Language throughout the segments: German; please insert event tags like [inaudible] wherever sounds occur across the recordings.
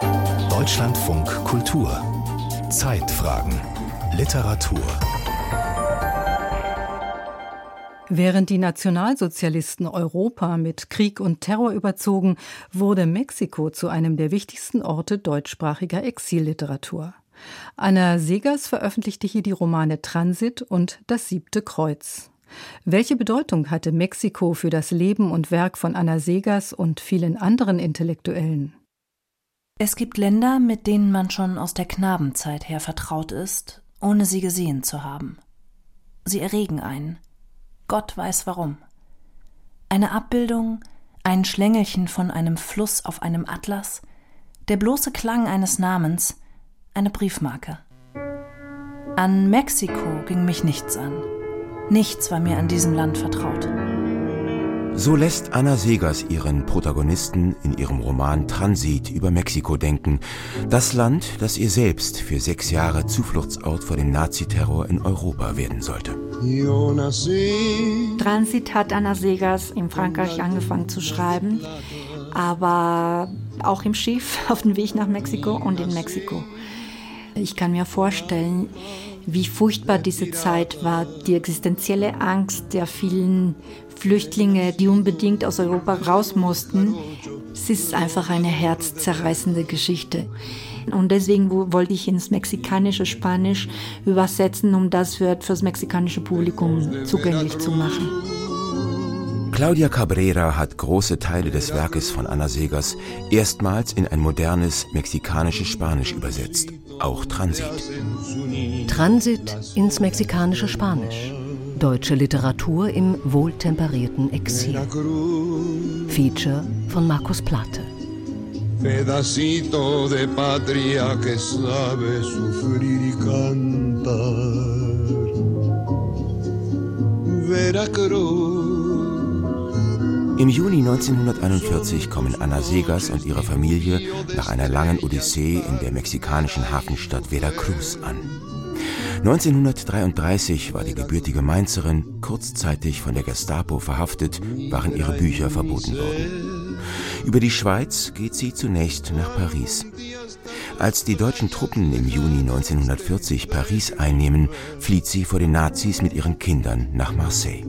Deutschlandfunk Kultur Zeitfragen Literatur Während die Nationalsozialisten Europa mit Krieg und Terror überzogen, wurde Mexiko zu einem der wichtigsten Orte deutschsprachiger Exilliteratur. Anna Segers veröffentlichte hier die Romane Transit und Das siebte Kreuz. Welche Bedeutung hatte Mexiko für das Leben und Werk von Anna Segers und vielen anderen Intellektuellen? Es gibt Länder, mit denen man schon aus der Knabenzeit her vertraut ist, ohne sie gesehen zu haben. Sie erregen einen. Gott weiß warum. Eine Abbildung, ein Schlängelchen von einem Fluss auf einem Atlas, der bloße Klang eines Namens, eine Briefmarke. An Mexiko ging mich nichts an. Nichts war mir an diesem Land vertraut. So lässt Anna Segers ihren Protagonisten in ihrem Roman Transit über Mexiko denken, das Land, das ihr selbst für sechs Jahre Zufluchtsort vor dem Naziterror in Europa werden sollte. Transit hat Anna Segers in Frankreich angefangen zu schreiben, aber auch im Schiff [laughs] auf dem Weg nach Mexiko und in Mexiko. Ich kann mir vorstellen, wie furchtbar diese Zeit war, die existenzielle Angst der vielen Flüchtlinge, die unbedingt aus Europa raus mussten. Es ist einfach eine herzzerreißende Geschichte. Und deswegen wollte ich ins mexikanische Spanisch übersetzen, um das für, das mexikanische Publikum zugänglich zu machen. Claudia Cabrera hat große Teile des Werkes von Anna Segers erstmals in ein modernes mexikanisches Spanisch übersetzt, auch Transit. Transit ins mexikanische Spanisch. Deutsche Literatur im wohltemperierten Exil. Feature von Markus Platte. Pedacito de patria que sabe sufrir y cantar. Veracruz. Im Juni 1941 kommen Anna Segers und ihre Familie nach einer langen Odyssee in der mexikanischen Hafenstadt Veracruz an. 1933 war die gebürtige Mainzerin kurzzeitig von der Gestapo verhaftet, waren ihre Bücher verboten worden. Über die Schweiz geht sie zunächst nach Paris. Als die deutschen Truppen im Juni 1940 Paris einnehmen, flieht sie vor den Nazis mit ihren Kindern nach Marseille.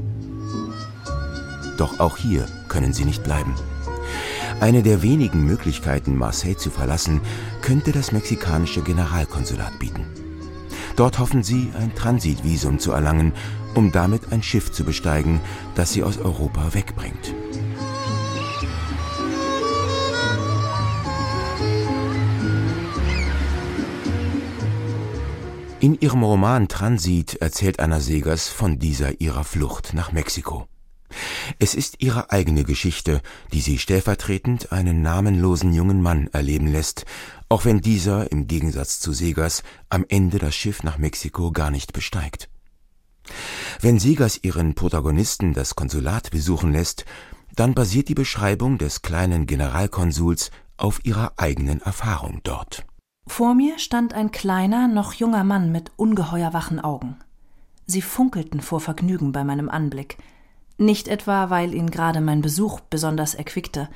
Doch auch hier können sie nicht bleiben. Eine der wenigen Möglichkeiten, Marseille zu verlassen, könnte das mexikanische Generalkonsulat bieten. Dort hoffen sie, ein Transitvisum zu erlangen, um damit ein Schiff zu besteigen, das sie aus Europa wegbringt. In ihrem Roman Transit erzählt Anna Segers von dieser ihrer Flucht nach Mexiko. Es ist ihre eigene Geschichte, die sie stellvertretend einen namenlosen jungen Mann erleben lässt, auch wenn dieser im Gegensatz zu Segers am Ende das Schiff nach Mexiko gar nicht besteigt. Wenn Segers ihren Protagonisten das Konsulat besuchen lässt, dann basiert die Beschreibung des kleinen Generalkonsuls auf ihrer eigenen Erfahrung dort. Vor mir stand ein kleiner, noch junger Mann mit ungeheuer wachen Augen. Sie funkelten vor Vergnügen bei meinem Anblick, nicht etwa, weil ihn gerade mein Besuch besonders erquickte,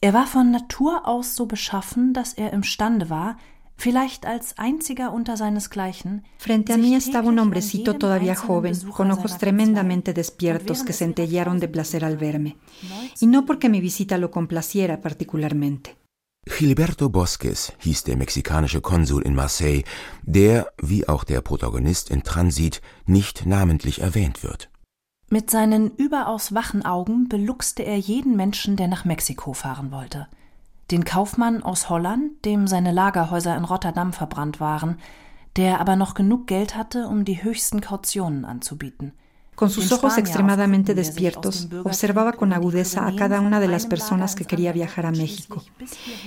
er war von Natur aus so beschaffen, dass er imstande war, vielleicht als einziger unter seinesgleichen. Frente a mí estaba un hombrecito todavía joven, con ojos tremendamente despiertos que centellaron de placer al verme, y no porque mi visita lo complaciera particularmente. Gilberto Bosques hieß der mexikanische Konsul in Marseille, der, wie auch der Protagonist in Transit, nicht namentlich erwähnt wird. Mit seinen überaus wachen Augen beluxte er jeden Menschen, der nach Mexiko fahren wollte. Den Kaufmann aus Holland, dem seine Lagerhäuser in Rotterdam verbrannt waren, der aber noch genug Geld hatte, um die höchsten Kautionen anzubieten. Con sus ojos extremadamente despiertos, observaba con agudeza a cada una de las personas que quería viajar a México.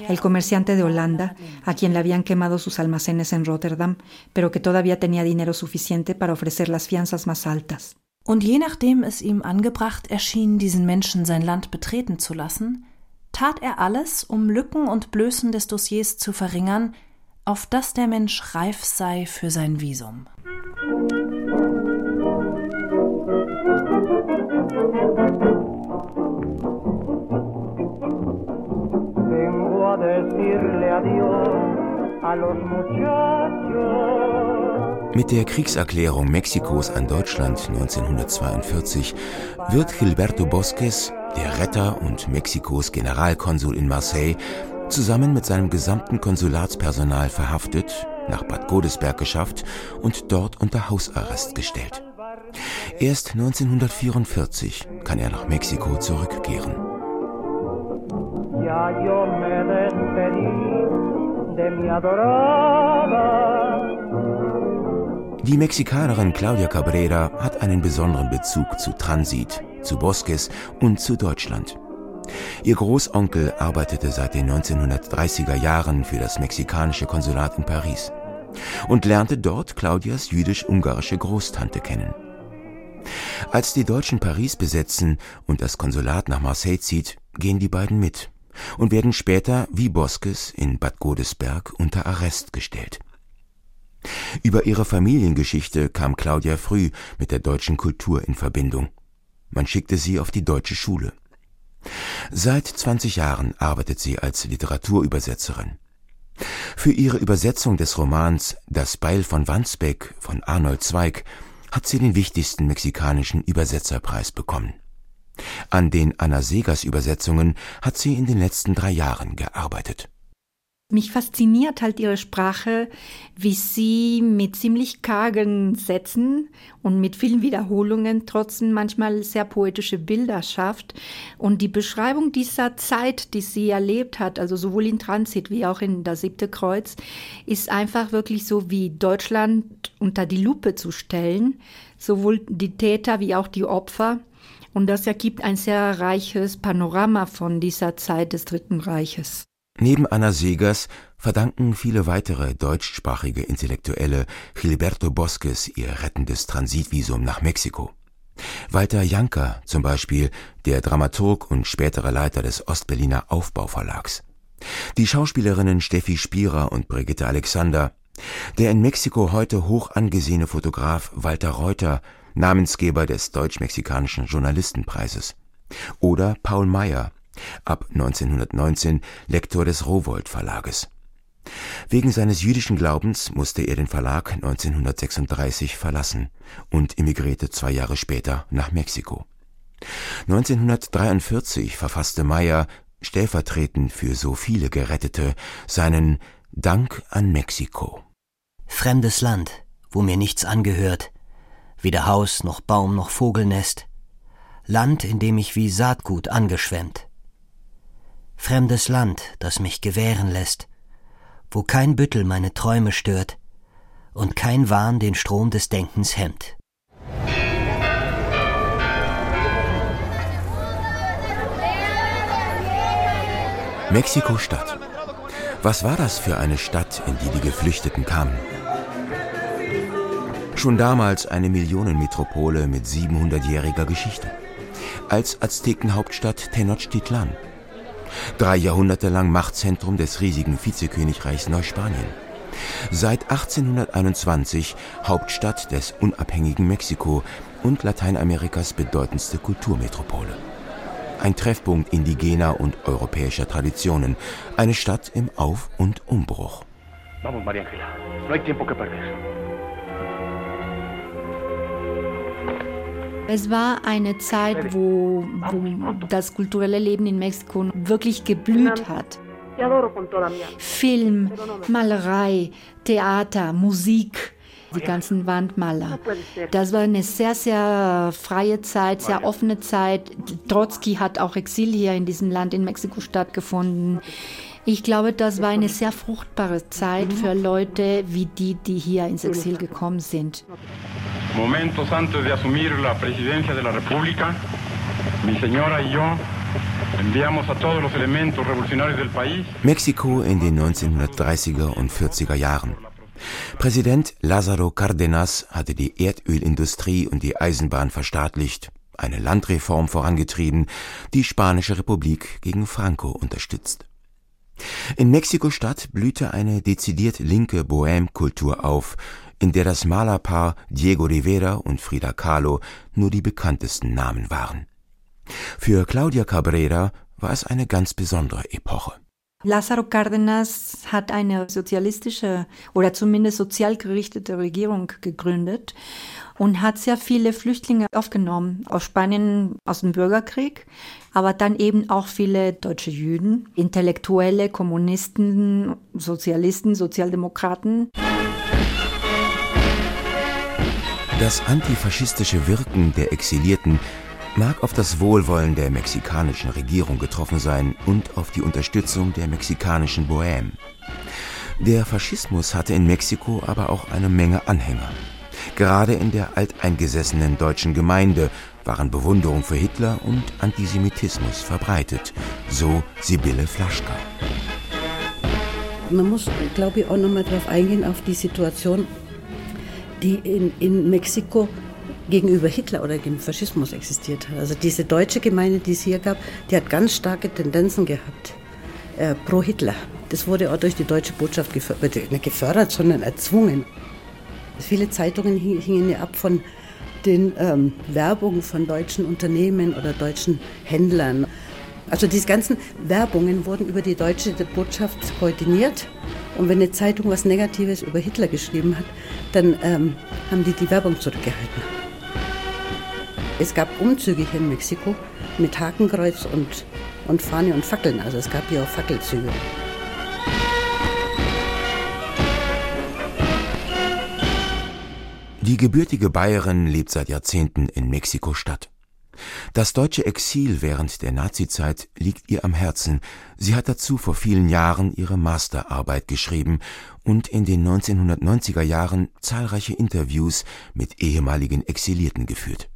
El comerciante de Holanda, a quien le habían quemado sus almacenes en Rotterdam, pero que todavía tenía dinero suficiente para ofrecer las fianzas más altas. Und je nachdem es ihm angebracht erschien, diesen Menschen sein Land betreten zu lassen, tat er alles, um Lücken und Blößen des Dossiers zu verringern, auf dass der Mensch reif sei für sein Visum. Mit der Kriegserklärung Mexikos an Deutschland 1942 wird Gilberto Bosques, der Retter und Mexikos Generalkonsul in Marseille, zusammen mit seinem gesamten Konsulatspersonal verhaftet, nach Bad Godesberg geschafft und dort unter Hausarrest gestellt. Erst 1944 kann er nach Mexiko zurückkehren. Die Mexikanerin Claudia Cabrera hat einen besonderen Bezug zu Transit, zu Bosques und zu Deutschland. Ihr Großonkel arbeitete seit den 1930er Jahren für das mexikanische Konsulat in Paris und lernte dort Claudias jüdisch-ungarische Großtante kennen. Als die Deutschen Paris besetzen und das Konsulat nach Marseille zieht, gehen die beiden mit und werden später wie Boskes in Bad Godesberg unter Arrest gestellt. Über ihre Familiengeschichte kam Claudia früh mit der deutschen Kultur in Verbindung. Man schickte sie auf die deutsche Schule. Seit 20 Jahren arbeitet sie als Literaturübersetzerin. Für ihre Übersetzung des Romans Das Beil von Wandsbek von Arnold Zweig hat sie den wichtigsten mexikanischen Übersetzerpreis bekommen. An den Anna Segers Übersetzungen hat sie in den letzten drei Jahren gearbeitet. Mich fasziniert halt ihre Sprache, wie sie mit ziemlich kargen Sätzen und mit vielen Wiederholungen trotzdem manchmal sehr poetische Bilder schafft. Und die Beschreibung dieser Zeit, die sie erlebt hat, also sowohl in Transit wie auch in das siebte Kreuz, ist einfach wirklich so wie Deutschland unter die Lupe zu stellen, sowohl die Täter wie auch die Opfer. Und das ergibt ein sehr reiches Panorama von dieser Zeit des Dritten Reiches. Neben Anna Segers verdanken viele weitere deutschsprachige Intellektuelle Gilberto Bosques ihr rettendes Transitvisum nach Mexiko. Walter Janker zum Beispiel, der Dramaturg und spätere Leiter des Ostberliner Aufbauverlags. Die Schauspielerinnen Steffi Spierer und Brigitte Alexander, der in Mexiko heute hoch angesehene Fotograf Walter Reuter, Namensgeber des Deutsch-Mexikanischen Journalistenpreises. Oder Paul Meyer, ab 1919 Lektor des Rowohlt Verlages. Wegen seines jüdischen Glaubens musste er den Verlag 1936 verlassen und emigrierte zwei Jahre später nach Mexiko. 1943 verfasste Meyer, stellvertretend für so viele Gerettete, seinen Dank an Mexiko. Fremdes Land, wo mir nichts angehört, weder Haus noch Baum noch Vogelnest, Land, in dem ich wie Saatgut angeschwemmt fremdes Land, das mich gewähren lässt, wo kein Büttel meine Träume stört und kein Wahn den Strom des Denkens hemmt. Mexiko-Stadt. Was war das für eine Stadt, in die die Geflüchteten kamen? Schon damals eine Millionenmetropole mit 700-jähriger Geschichte. Als Aztekenhauptstadt Tenochtitlan drei Jahrhunderte lang Machtzentrum des riesigen Vizekönigreichs Neuspanien. Seit 1821 Hauptstadt des unabhängigen Mexiko und Lateinamerikas bedeutendste Kulturmetropole. Ein Treffpunkt indigener und europäischer Traditionen, eine Stadt im Auf- und Umbruch. Vamos, María Ángela. No hay tiempo que perder. Es war eine Zeit, wo, wo das kulturelle Leben in Mexiko wirklich geblüht hat. Film, Malerei, Theater, Musik, die ganzen Wandmaler. Das war eine sehr, sehr freie Zeit, sehr offene Zeit. Trotzki hat auch Exil hier in diesem Land in Mexiko stattgefunden. Ich glaube, das war eine sehr fruchtbare Zeit für Leute wie die, die hier ins Exil gekommen sind. Momentos antes de asumir la presidencia de la República, mi señora y yo enviamos a todos los elementos revolucionarios del país. Mexiko in den 1930er und 40er Jahren. Präsident Lázaro Cárdenas hatte die Erdölindustrie und die Eisenbahn verstaatlicht, eine Landreform vorangetrieben, die Spanische Republik gegen Franco unterstützt. In Mexiko-Stadt blühte eine dezidiert linke Bohème-Kultur auf, in der das Malerpaar Diego Rivera und Frida Kahlo nur die bekanntesten Namen waren. Für Claudia Cabrera war es eine ganz besondere Epoche. Lázaro Cárdenas hat eine sozialistische oder zumindest sozial gerichtete Regierung gegründet und hat sehr viele Flüchtlinge aufgenommen aus Spanien, aus dem Bürgerkrieg, aber dann eben auch viele deutsche Juden, Intellektuelle, Kommunisten, Sozialisten, Sozialdemokraten. Das antifaschistische Wirken der Exilierten mag auf das Wohlwollen der mexikanischen Regierung getroffen sein und auf die Unterstützung der mexikanischen Bohème. Der Faschismus hatte in Mexiko aber auch eine Menge Anhänger. Gerade in der alteingesessenen deutschen Gemeinde waren Bewunderung für Hitler und Antisemitismus verbreitet, so Sibylle Flaschka. Man muss, glaube ich, auch nochmal darauf eingehen, auf die Situation, die in, in Mexiko gegenüber Hitler oder dem Faschismus existiert hat. Also diese deutsche Gemeinde, die es hier gab, die hat ganz starke Tendenzen gehabt äh, pro Hitler. Das wurde auch durch die deutsche Botschaft gefördert, nicht gefördert, sondern erzwungen. Viele Zeitungen hingen ja ab von den ähm, Werbungen von deutschen Unternehmen oder deutschen Händlern. Also diese ganzen Werbungen wurden über die deutsche Botschaft koordiniert. Und wenn eine Zeitung was Negatives über Hitler geschrieben hat, dann ähm, haben die die Werbung zurückgehalten. Es gab Umzüge hier in Mexiko mit Hakenkreuz und, und Fahne und Fackeln. Also es gab hier auch Fackelzüge. Die gebürtige Bayerin lebt seit Jahrzehnten in Mexiko-Stadt. Das deutsche Exil während der Nazizeit liegt ihr am Herzen. Sie hat dazu vor vielen Jahren ihre Masterarbeit geschrieben und in den 1990er Jahren zahlreiche Interviews mit ehemaligen Exilierten geführt.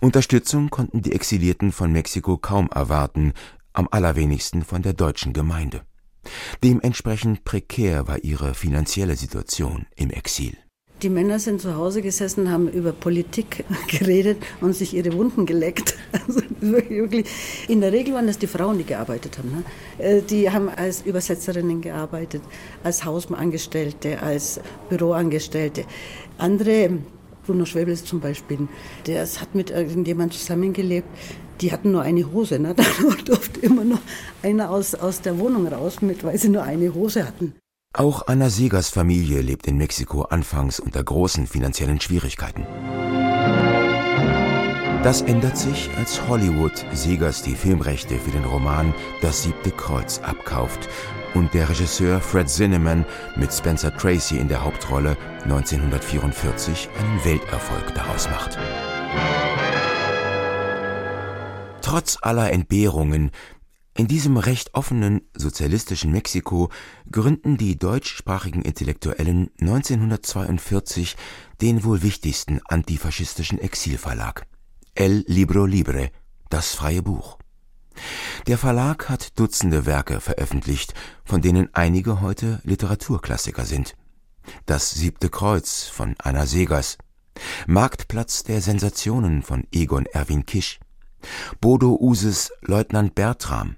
Unterstützung konnten die Exilierten von Mexiko kaum erwarten, am allerwenigsten von der deutschen Gemeinde. Dementsprechend prekär war ihre finanzielle Situation im Exil. Die Männer sind zu Hause gesessen, haben über Politik [laughs] geredet und sich ihre Wunden geleckt. [laughs] Also in der Regel waren das die Frauen, die gearbeitet haben. Ne? Äh, die haben als Übersetzerinnen gearbeitet, als Hausangestellte, als Büroangestellte. Andere Bruno Schwebels zum Beispiel, der hat mit irgendjemandem zusammengelebt, die hatten nur eine Hose. Ne? [laughs] Da durfte immer noch einer aus, aus der Wohnung raus, mit, weil sie nur eine Hose hatten. Auch Anna Segers Familie lebt in Mexiko anfangs unter großen finanziellen Schwierigkeiten. Das ändert sich, als Hollywood Segers die Filmrechte für den Roman Das siebte Kreuz abkauft und der Regisseur Fred Zinnemann mit Spencer Tracy in der Hauptrolle 1944 einen Welterfolg daraus macht. Trotz aller Entbehrungen in diesem recht offenen sozialistischen Mexiko gründen die deutschsprachigen Intellektuellen 1942 den wohl wichtigsten antifaschistischen Exilverlag El Libro Libre, das freie Buch. Der Verlag hat Dutzende Werke veröffentlicht, von denen einige heute Literaturklassiker sind. Das siebte Kreuz von Anna Segers, Marktplatz der Sensationen von Egon Erwin Kisch, Bodo Uses Leutnant Bertram,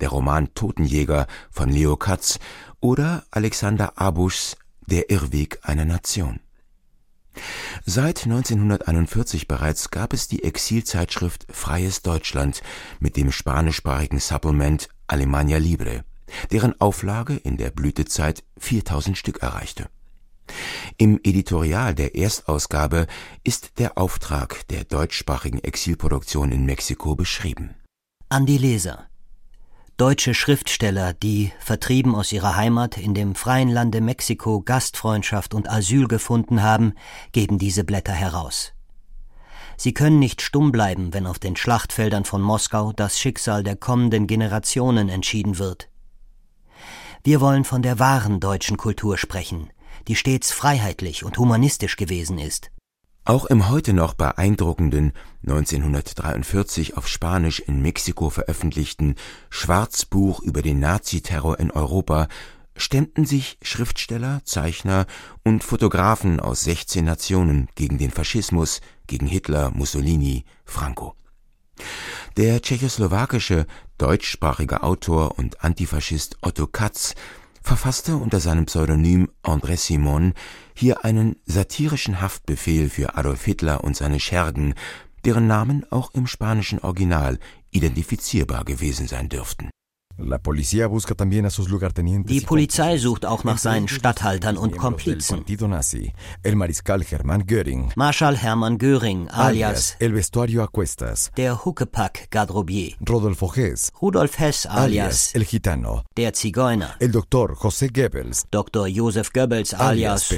der Roman Totenjäger von Leo Katz oder Alexander Abuschs Der Irrweg einer Nation. Seit 1941 bereits gab es die Exilzeitschrift Freies Deutschland mit dem spanischsprachigen Supplement Alemania Libre, deren Auflage in der Blütezeit 4000 Stück erreichte. Im Editorial der Erstausgabe ist der Auftrag der deutschsprachigen Exilproduktion in Mexiko beschrieben. An die Leser Deutsche Schriftsteller, die, vertrieben aus ihrer Heimat, in dem freien Lande Mexiko Gastfreundschaft und Asyl gefunden haben, geben diese Blätter heraus. Sie können nicht stumm bleiben, wenn auf den Schlachtfeldern von Moskau das Schicksal der kommenden Generationen entschieden wird. Wir wollen von der wahren deutschen Kultur sprechen, die stets freiheitlich und humanistisch gewesen ist. Auch im heute noch beeindruckenden 1943 auf Spanisch in Mexiko veröffentlichten Schwarzbuch über den Naziterror in Europa stemmten sich Schriftsteller, Zeichner und Fotografen aus 16 Nationen gegen den Faschismus, gegen Hitler, Mussolini, Franco. Der tschechoslowakische deutschsprachige Autor und Antifaschist Otto Katz verfasste unter seinem Pseudonym André Simon hier einen satirischen Haftbefehl für Adolf Hitler und seine Schergen, deren Namen auch im spanischen Original identifizierbar gewesen sein dürften. Die Polizei sucht auch nach seinen Statthaltern und Komplizen. Marschall Hermann Göring, alias der Huckepack Garderobier. Rudolf Hess, alias der Zigeuner. Dr. Josef Goebbels, alias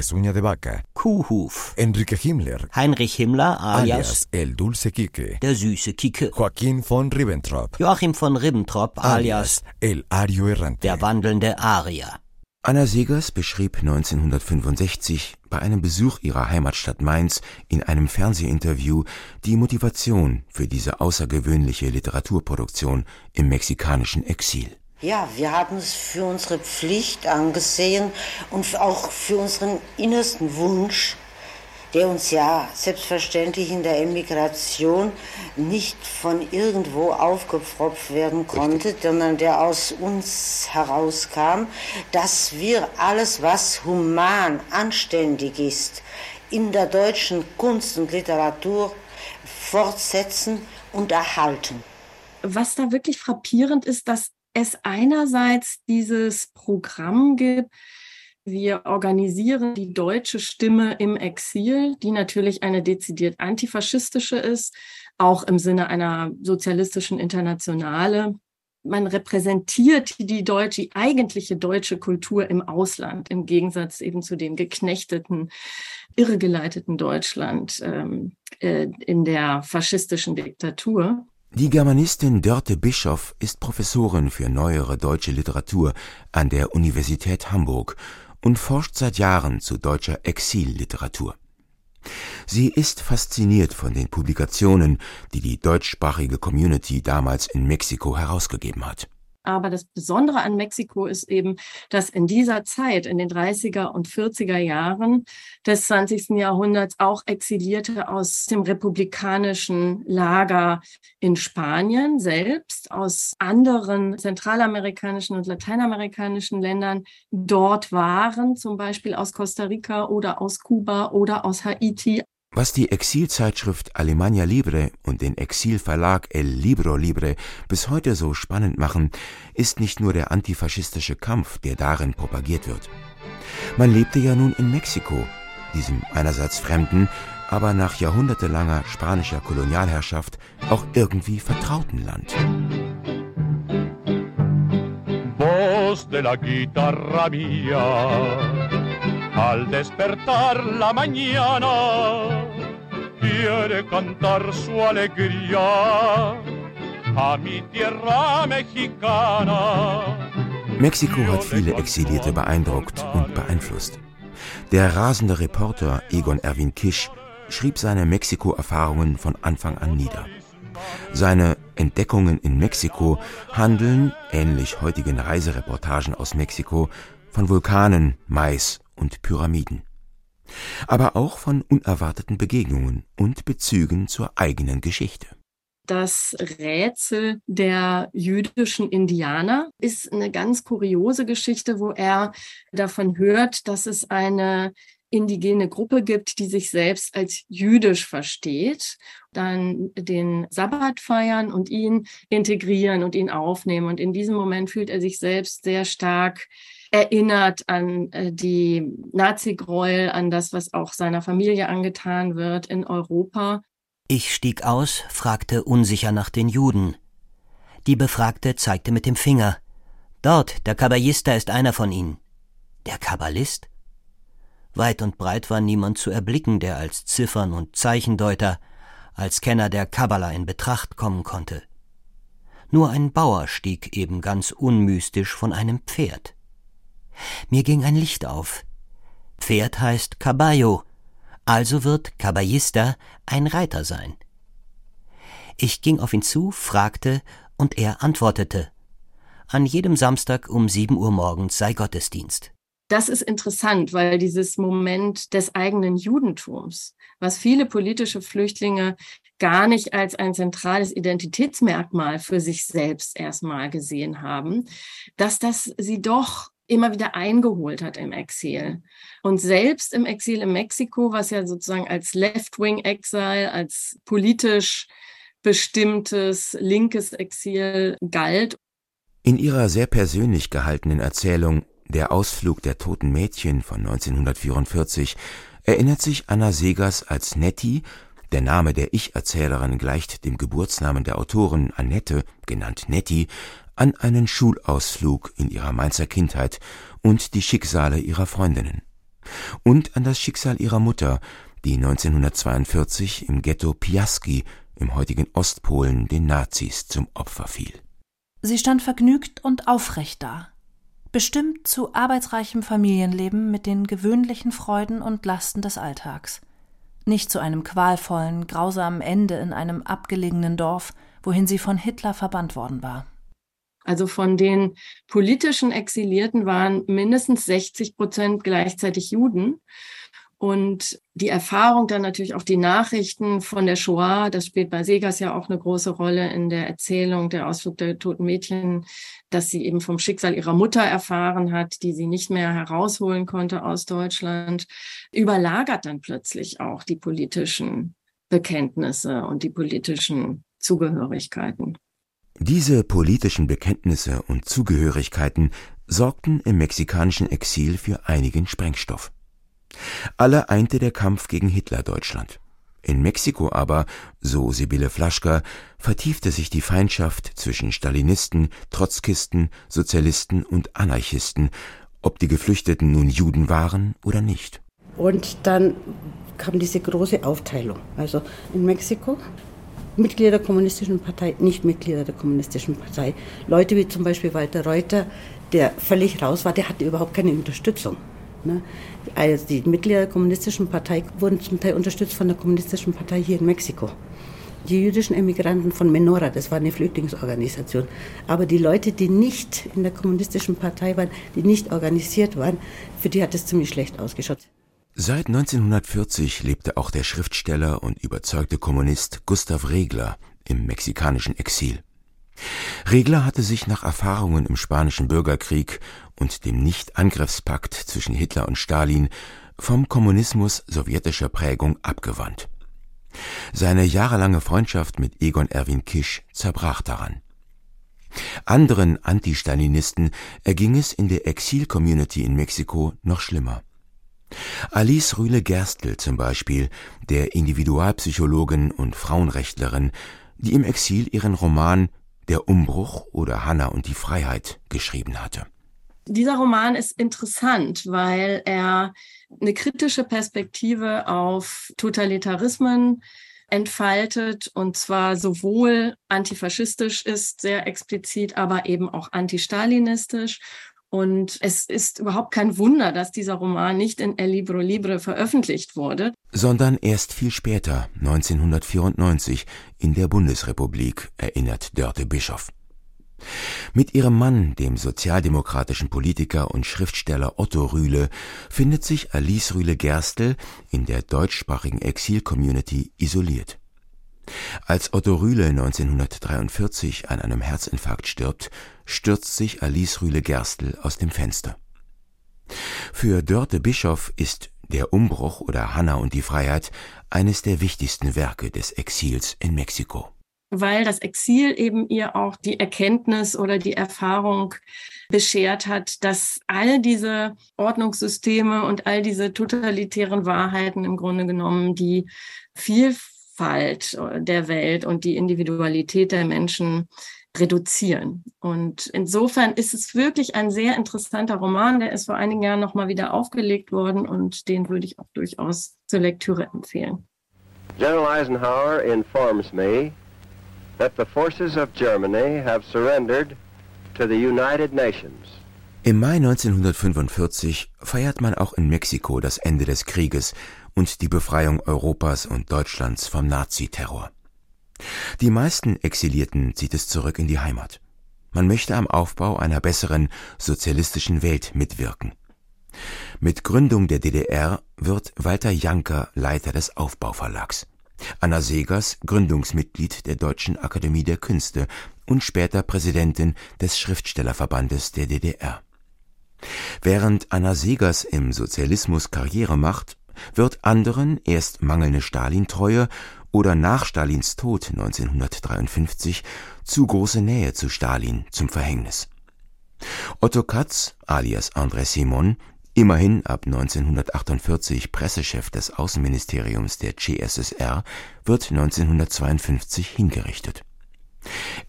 Kuhhuf. Enrique Himmler, Heinrich Himmler, alias El Dulce Quique. der süße Kike. Joaquín von Ribbentrop, Joachim von Ribbentrop, alias El Ario Errante. der wandelnde Arier. Anna Segers beschrieb 1965 bei einem Besuch ihrer Heimatstadt Mainz in einem Fernsehinterview die Motivation für diese außergewöhnliche Literaturproduktion im mexikanischen Exil. Ja, wir haben es für unsere Pflicht angesehen und auch für unseren innersten Wunsch, der uns ja selbstverständlich in der Emigration nicht von irgendwo aufgepfropft werden konnte, sondern der aus uns herauskam, dass wir alles, was human, anständig ist, in der deutschen Kunst und Literatur fortsetzen und erhalten. was da wirklich frappierend ist, dass es einerseits dieses Programm gibt, wir organisieren die deutsche Stimme im Exil, die natürlich eine dezidiert antifaschistische ist, auch im Sinne einer sozialistischen Internationale. Man repräsentiert die deutsche, die eigentliche deutsche Kultur im Ausland, im Gegensatz eben zu dem geknechteten, irregeleiteten Deutschland ähm, äh, in der faschistischen Diktatur. Die Germanistin Dörte Bischoff ist Professorin für neuere deutsche Literatur an der Universität Hamburg und forscht seit Jahren zu deutscher Exilliteratur. Sie ist fasziniert von den Publikationen, die die deutschsprachige Community damals in Mexiko herausgegeben hat. Aber das Besondere an Mexiko ist eben, dass in dieser Zeit, in den 30er und 40er Jahren des 20. Jahrhunderts, auch Exilierte aus dem republikanischen Lager in Spanien selbst, aus anderen zentralamerikanischen und lateinamerikanischen Ländern dort waren, zum Beispiel aus Costa Rica oder aus Kuba oder aus Haiti, Was die Exilzeitschrift Alemania Libre und den Exilverlag El Libro Libre bis heute so spannend machen, ist nicht nur der antifaschistische Kampf, der darin propagiert wird. Man lebte ja nun in Mexiko, diesem einerseits fremden, aber nach jahrhundertelanger spanischer Kolonialherrschaft auch irgendwie vertrauten Land. voz de la guitarra mía. Al despertar la mañana, quiere cantar su alegría a mi tierra mexicana. Mexiko hat viele Exilierte beeindruckt und beeinflusst. Der rasende Reporter Egon Erwin Kisch schrieb seine Mexiko-Erfahrungen von Anfang an nieder. Seine Entdeckungen in Mexiko handeln, ähnlich heutigen Reisereportagen aus Mexiko, von Vulkanen, Mais und Pyramiden. Aber auch von unerwarteten Begegnungen und Bezügen zur eigenen Geschichte. Das Rätsel der jüdischen Indianer ist eine ganz kuriose Geschichte, wo er davon hört, dass es eine indigene Gruppe gibt, die sich selbst als jüdisch versteht, dann den Sabbat feiern und ihn integrieren und ihn aufnehmen. Und in diesem Moment fühlt er sich selbst sehr stark erinnert an äh, die Nazi-Gräuel, an das, was auch seiner Familie angetan wird in Europa. Ich stieg aus, fragte unsicher nach den Juden. Die Befragte zeigte mit dem Finger. Dort, der Kabbalista ist einer von ihnen. Der Kabbalist? Weit und breit war niemand zu erblicken, der als Ziffern- und Zeichendeuter, als Kenner der Kabbala in Betracht kommen konnte. Nur ein Bauer stieg eben ganz unmystisch von einem Pferd. Mir ging ein Licht auf. Pferd heißt Caballo, also wird Caballista ein Reiter sein. Ich ging auf ihn zu, fragte, und er antwortete. An jedem Samstag um sieben Uhr morgens sei Gottesdienst. Das ist interessant, weil dieses Moment des eigenen Judentums, was viele politische Flüchtlinge gar nicht als ein zentrales Identitätsmerkmal für sich selbst erstmal gesehen haben, dass das sie doch immer wieder eingeholt hat im Exil. Und selbst im Exil in Mexiko, was ja sozusagen als Left-Wing-Exile, als politisch bestimmtes linkes Exil galt, In ihrer sehr persönlich gehaltenen Erzählung Der Ausflug der toten Mädchen von 1944 erinnert sich Anna Segers als Nettie, der Name der Ich-Erzählerin gleicht dem Geburtsnamen der Autorin Annette, genannt Nettie, an einen Schulausflug in ihrer Mainzer Kindheit und die Schicksale ihrer Freundinnen. Und an das Schicksal ihrer Mutter, die 1942 im Ghetto Piaski im heutigen Ostpolen den Nazis zum Opfer fiel. Sie stand vergnügt und aufrecht da, bestimmt zu arbeitsreichem Familienleben mit den gewöhnlichen Freuden und Lasten des Alltags, nicht zu einem qualvollen, grausamen Ende in einem abgelegenen Dorf, wohin sie von Hitler verbannt worden war. Also von den politischen Exilierten waren mindestens 60 Prozent gleichzeitig Juden. Und die Erfahrung, dann natürlich auch die Nachrichten von der Shoah, das spielt bei Segas ja auch eine große Rolle in der Erzählung der Ausflug der toten Mädchen, dass sie eben vom Schicksal ihrer Mutter erfahren hat, die sie nicht mehr herausholen konnte aus Deutschland, überlagert dann plötzlich auch die politischen Bekenntnisse und die politischen Zugehörigkeiten. Diese politischen Bekenntnisse und Zugehörigkeiten sorgten im mexikanischen Exil für einigen Sprengstoff. Alle einte der Kampf gegen Hitler-Deutschland. In Mexiko aber, so Sibylle Flaschka, vertiefte sich die Feindschaft zwischen Stalinisten, Trotzkisten, Sozialisten und Anarchisten, ob die Geflüchteten nun Juden waren oder nicht. Und dann kam diese große Aufteilung. Also in Mexiko Mitglieder der Kommunistischen Partei, nicht Mitglieder der Kommunistischen Partei. Leute wie zum Beispiel Walter Reuter, der völlig raus war, der hatte überhaupt keine Unterstützung. Ne? Also die Mitglieder der Kommunistischen Partei wurden zum Teil unterstützt von der Kommunistischen Partei hier in Mexiko. Die jüdischen Emigranten von Menora, das war eine Flüchtlingsorganisation. Aber die Leute, die nicht in der Kommunistischen Partei waren, die nicht organisiert waren, für die hat es ziemlich schlecht ausgeschaut. Seit 1940 lebte auch der Schriftsteller und überzeugte Kommunist Gustav Regler im mexikanischen Exil. Regler hatte sich nach Erfahrungen im Spanischen Bürgerkrieg und dem Nichtangriffspakt zwischen Hitler und Stalin vom Kommunismus sowjetischer Prägung abgewandt. Seine jahrelange Freundschaft mit Egon Erwin Kisch zerbrach daran. Anderen Anti-Stalinisten erging es in der Exil-Community in Mexiko noch schlimmer. Alice Rühle-Gerstl zum Beispiel, der Individualpsychologin und Frauenrechtlerin, die im Exil ihren Roman Der Umbruch oder Hanna und die Freiheit geschrieben hatte. Dieser Roman ist interessant, weil er eine kritische Perspektive auf Totalitarismen entfaltet und zwar sowohl antifaschistisch ist, sehr explizit, aber eben auch antistalinistisch und es ist überhaupt kein Wunder, dass dieser Roman nicht in El Libro Libre veröffentlicht wurde. Sondern erst viel später, 1994, in der Bundesrepublik, erinnert Dörte Bischoff. Mit ihrem Mann, dem sozialdemokratischen Politiker und Schriftsteller Otto Rühle, findet sich Alice Rühle-Gerstl in der deutschsprachigen Exil-Community isoliert. Als Otto Rühle 1943 an einem Herzinfarkt stirbt, stürzt sich Alice Rühle-Gerstl aus dem Fenster. Für Dörte Bischof ist Der Umbruch oder Hanna und die Freiheit eines der wichtigsten Werke des Exils in Mexiko. Weil das Exil eben ihr auch die Erkenntnis oder die Erfahrung beschert hat, dass all diese Ordnungssysteme und all diese totalitären Wahrheiten im Grunde genommen die Vielfalt der Welt und die Individualität der Menschen reduzieren. Und insofern ist es wirklich ein sehr interessanter Roman. Der ist vor einigen Jahren nochmal wieder aufgelegt worden und den würde ich auch durchaus zur Lektüre empfehlen. General Eisenhower informs me that the forces of Germany have surrendered to the United Nations. Im Mai 1945 feiert man auch in Mexiko das Ende des Krieges und die Befreiung Europas und Deutschlands vom Naziterror. Die meisten Exilierten zieht es zurück in die Heimat. Man möchte am Aufbau einer besseren sozialistischen Welt mitwirken. Mit Gründung der DDR wird Walter Janker Leiter des Aufbauverlags. Anna Segers Gründungsmitglied der Deutschen Akademie der Künste und später Präsidentin des Schriftstellerverbandes der DDR. Während Anna Segers im Sozialismus Karriere macht, wird anderen erst mangelnde Stalintreue oder nach Stalins Tod 1953 zu große Nähe zu Stalin zum Verhängnis. Otto Katz, alias André Simon, immerhin ab 1948 Pressechef des Außenministeriums der CSSR, wird 1952 hingerichtet.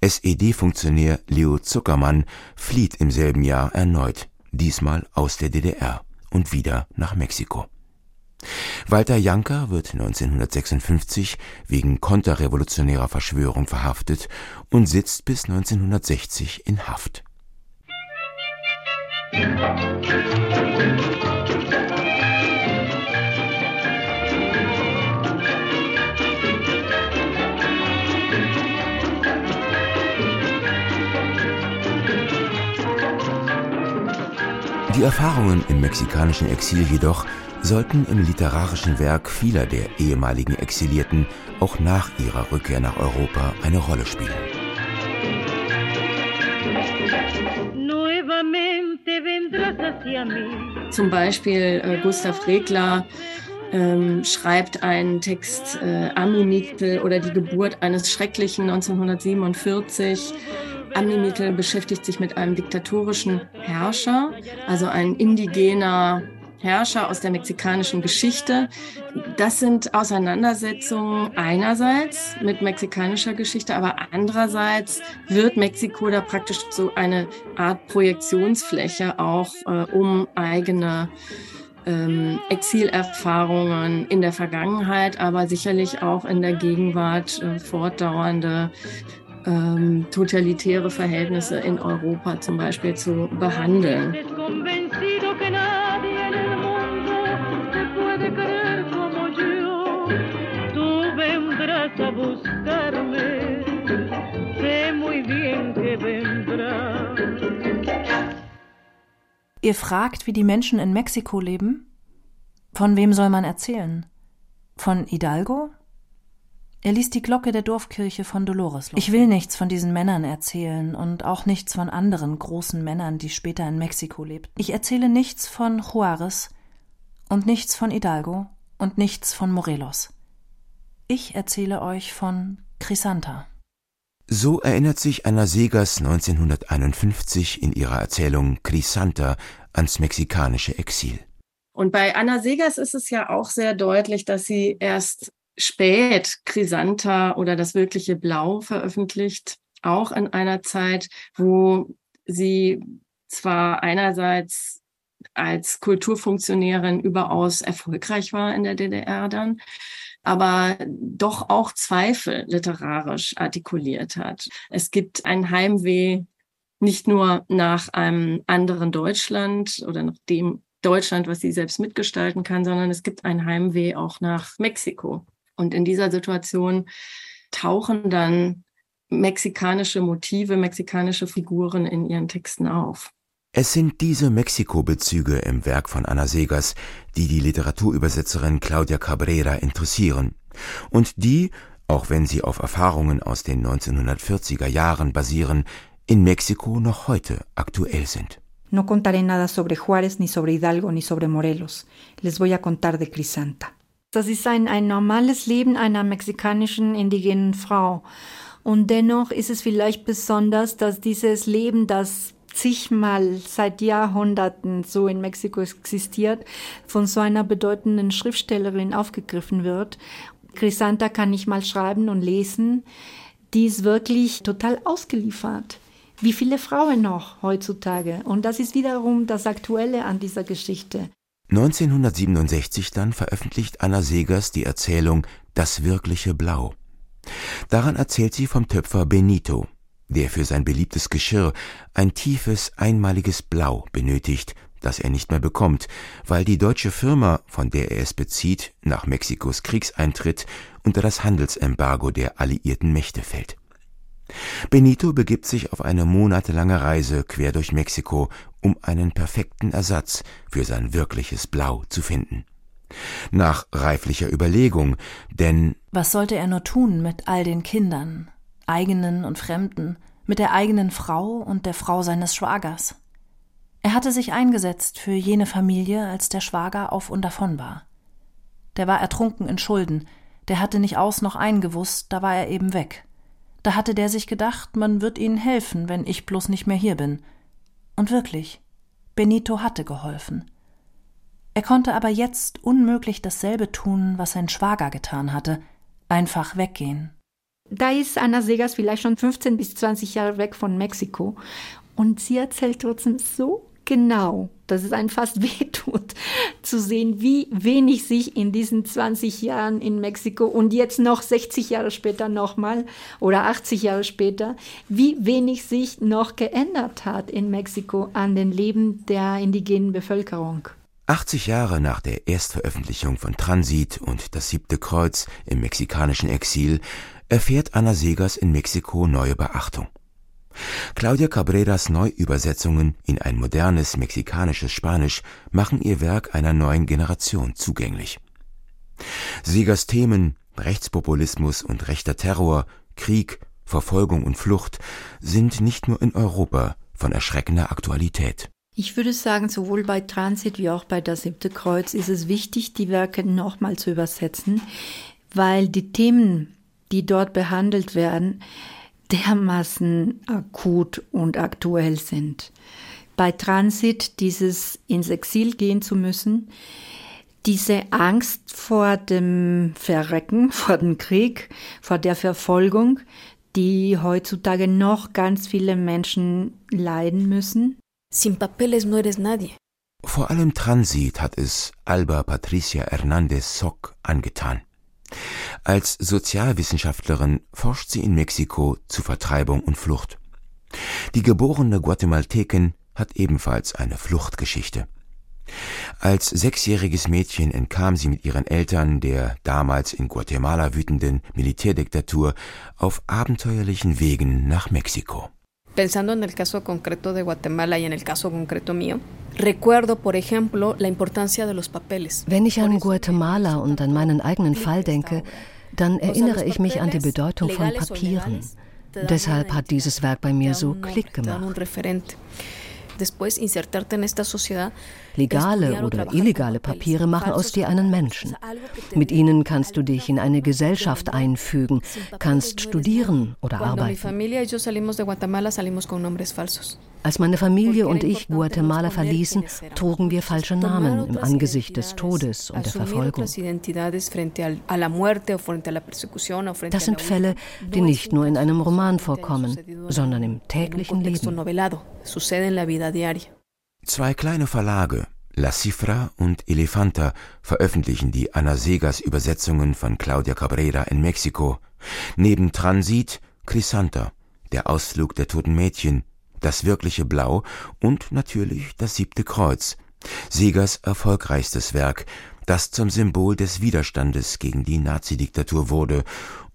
SED-Funktionär Leo Zuckermann flieht im selben Jahr erneut, diesmal aus der DDR und wieder nach Mexiko. Walter Janker wird 1956 wegen konterrevolutionärer Verschwörung verhaftet und sitzt bis 1960 in Haft. Die Erfahrungen im mexikanischen Exil jedoch sollten im literarischen Werk vieler der ehemaligen Exilierten auch nach ihrer Rückkehr nach Europa eine Rolle spielen. Zum Beispiel äh, Gustav Regler ähm, schreibt einen Text äh, Amimittel oder die Geburt eines Schrecklichen 1947 Amimittel beschäftigt sich mit einem diktatorischen Herrscher, also ein indigener Herrscher aus der mexikanischen Geschichte. Das sind Auseinandersetzungen einerseits mit mexikanischer Geschichte, aber andererseits wird Mexiko da praktisch so eine Art Projektionsfläche auch, äh, um eigene ähm, Exilerfahrungen in der Vergangenheit, aber sicherlich auch in der Gegenwart äh, fortdauernde ähm, totalitäre Verhältnisse in Europa zum Beispiel zu behandeln. Ihr fragt, wie die Menschen in Mexiko leben? Von wem soll man erzählen? Von Hidalgo? Er ließ die Glocke der Dorfkirche von Dolores los. Ich will nichts von diesen Männern erzählen und auch nichts von anderen großen Männern, die später in Mexiko lebten. Ich erzähle nichts von Juarez und nichts von Hidalgo und nichts von Morelos. Ich erzähle euch von Crisanta. So erinnert sich Anna Segers 1951 in ihrer Erzählung Crisanta ans mexikanische Exil. Und bei Anna Segers ist es ja auch sehr deutlich, dass sie erst spät Crisanta oder das wirkliche Blau veröffentlicht, auch in einer Zeit, wo sie zwar einerseits als Kulturfunktionärin überaus erfolgreich war in der DDR dann, aber doch auch Zweifel literarisch artikuliert hat. Es gibt ein Heimweh nicht nur nach einem anderen Deutschland oder nach dem Deutschland, was sie selbst mitgestalten kann, sondern es gibt ein Heimweh auch nach Mexiko. Und in dieser Situation tauchen dann mexikanische Motive, mexikanische Figuren in ihren Texten auf. Es sind diese Mexiko-Bezüge im Werk von Anna Segers, die die Literaturübersetzerin Claudia Cabrera interessieren und die, auch wenn sie auf Erfahrungen aus den 1940er Jahren basieren, in Mexiko noch heute aktuell sind. No contaré nada sobre Juárez, ni sobre Hidalgo, ni sobre Morelos. Les voy a contar de Crisanta. Das ist ein, ein normales Leben einer mexikanischen indigenen Frau. Und dennoch ist es vielleicht besonders, dass dieses Leben, das zigmal seit Jahrhunderten so in Mexiko existiert, von so einer bedeutenden Schriftstellerin aufgegriffen wird. Crisanta kann nicht mal schreiben und lesen. Die ist wirklich total ausgeliefert. Wie viele Frauen noch heutzutage? Und das ist wiederum das Aktuelle an dieser Geschichte. 1967 dann veröffentlicht Anna Segers die Erzählung Das wirkliche Blau. Daran erzählt sie vom Töpfer Benito, der für sein beliebtes Geschirr ein tiefes, einmaliges Blau benötigt, das er nicht mehr bekommt, weil die deutsche Firma, von der er es bezieht, nach Mexikos Kriegseintritt unter das Handelsembargo der alliierten Mächte fällt. Benito begibt sich auf eine monatelange Reise quer durch Mexiko, um einen perfekten Ersatz für sein wirkliches Blau zu finden. Nach reiflicher Überlegung, denn was sollte er nur tun mit all den Kindern, eigenen und fremden, mit der eigenen Frau und der Frau seines Schwagers? Er hatte sich eingesetzt für jene Familie, als der Schwager auf und davon war. Der war ertrunken in Schulden, der hatte nicht aus noch eingewusst, da war er eben weg. Da hatte der sich gedacht, man wird ihnen helfen, wenn ich bloß nicht mehr hier bin. Und wirklich, Benito hatte geholfen. Er konnte aber jetzt unmöglich dasselbe tun, was sein Schwager getan hatte, einfach weggehen. Da ist Anna Segas vielleicht schon 15 bis 20 Jahre weg von Mexiko und sie erzählt trotzdem so genau, dass es einen fast [laughs] wehtut, zu sehen, wie wenig sich in diesen 20 Jahren in Mexiko und jetzt noch 60 Jahre später nochmal oder 80 Jahre später, wie wenig sich noch geändert hat in Mexiko an den Leben der indigenen Bevölkerung. 80 Jahre nach der Erstveröffentlichung von Transit und das siebte Kreuz im mexikanischen Exil erfährt Anna Segers in Mexiko neue Beachtung. Claudia Cabreras Neuübersetzungen in ein modernes mexikanisches Spanisch machen ihr Werk einer neuen Generation zugänglich. Segers Themen Rechtspopulismus und rechter Terror, Krieg, Verfolgung und Flucht sind nicht nur in Europa von erschreckender Aktualität. Ich würde sagen, sowohl bei Transit wie auch bei Das siebte Kreuz ist es wichtig, die Werke nochmal zu übersetzen, weil die Themen, die dort behandelt werden, dermaßen akut und aktuell sind. Bei Transit dieses ins Exil gehen zu müssen, diese Angst vor dem Verrecken, [laughs] vor dem Krieg, vor der Verfolgung, die heutzutage noch ganz viele Menschen leiden müssen. Sin papeles no eres nadie. Vor allem Transit hat es Alba Patricia Hernandez Sock angetan. Als Sozialwissenschaftlerin forscht sie in Mexiko zu Vertreibung und Flucht. Die geborene Guatemaltekin hat ebenfalls eine Fluchtgeschichte. Als sechsjähriges Mädchen entkam sie mit ihren Eltern der damals in Guatemala wütenden Militärdiktatur auf abenteuerlichen Wegen nach Mexiko. Pensando en el caso concreto de Guatemala y en el caso concreto mío, recuerdo, por ejemplo, la importancia de los papeles. Wenn ich an Guatemala und an meinen eigenen Fall denke, dann erinnere ich mich an die Bedeutung von Papieren. Deshalb hat dieses Werk bei mir so Klick gemacht. Legale oder illegale Papiere machen aus dir einen Menschen. Mit ihnen kannst du dich in eine Gesellschaft einfügen, kannst studieren oder arbeiten. Als meine Familie und ich Guatemala verließen, trugen wir falsche Namen im Angesicht des Todes und der Verfolgung. Das sind Fälle, die nicht nur in einem Roman vorkommen, sondern im täglichen Leben. Zwei kleine Verlage, La Cifra und Elefanta, veröffentlichen die Ana Segas Übersetzungen von Claudia Cabrera in Mexiko. Neben Transit, Crisanta, der Ausflug der toten Mädchen, das wirkliche Blau und natürlich das siebte Kreuz, Segers erfolgreichstes Werk, das zum Symbol des Widerstandes gegen die Nazidiktatur wurde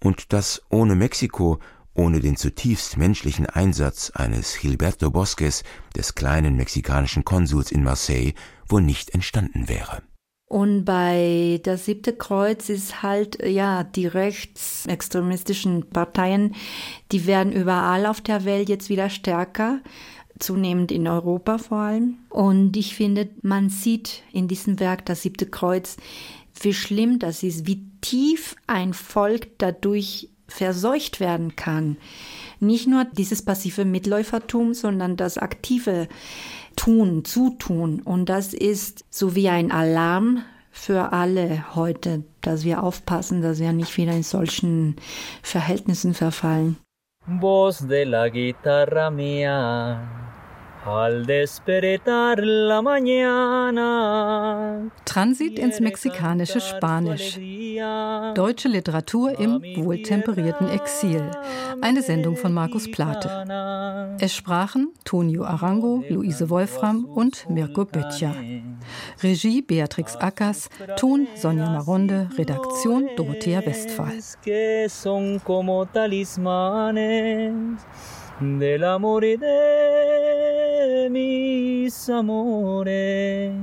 und das ohne Mexiko, ohne den zutiefst menschlichen Einsatz eines Gilberto Bosques, des kleinen mexikanischen Konsuls in Marseille, wohl nicht entstanden wäre. Und bei das siebte Kreuz ist halt, ja, die rechtsextremistischen Parteien, die werden überall auf der Welt jetzt wieder stärker, zunehmend in Europa vor allem. Und ich finde, man sieht in diesem Werk das siebte Kreuz, wie schlimm das ist, wie tief ein Volk dadurch verseucht werden kann. Nicht nur dieses passive Mitläufertum, sondern das aktive tun, zutun. Und das ist so wie ein Alarm für alle heute, dass wir aufpassen, dass wir nicht wieder in solchen Verhältnissen verfallen. Voz de la guitarra mía. Al despertar la mañana. Transit ins mexikanische Spanisch. Deutsche Literatur im wohltemperierten Exil. Eine Sendung von Markus Plate. Es sprachen Tonio Arango, Luise Wolfram und Mirko Böttcher. Regie Beatrix Ackers, Ton Sonja Maronde, Redaktion Dorothea Westphal del amor y de mis amores.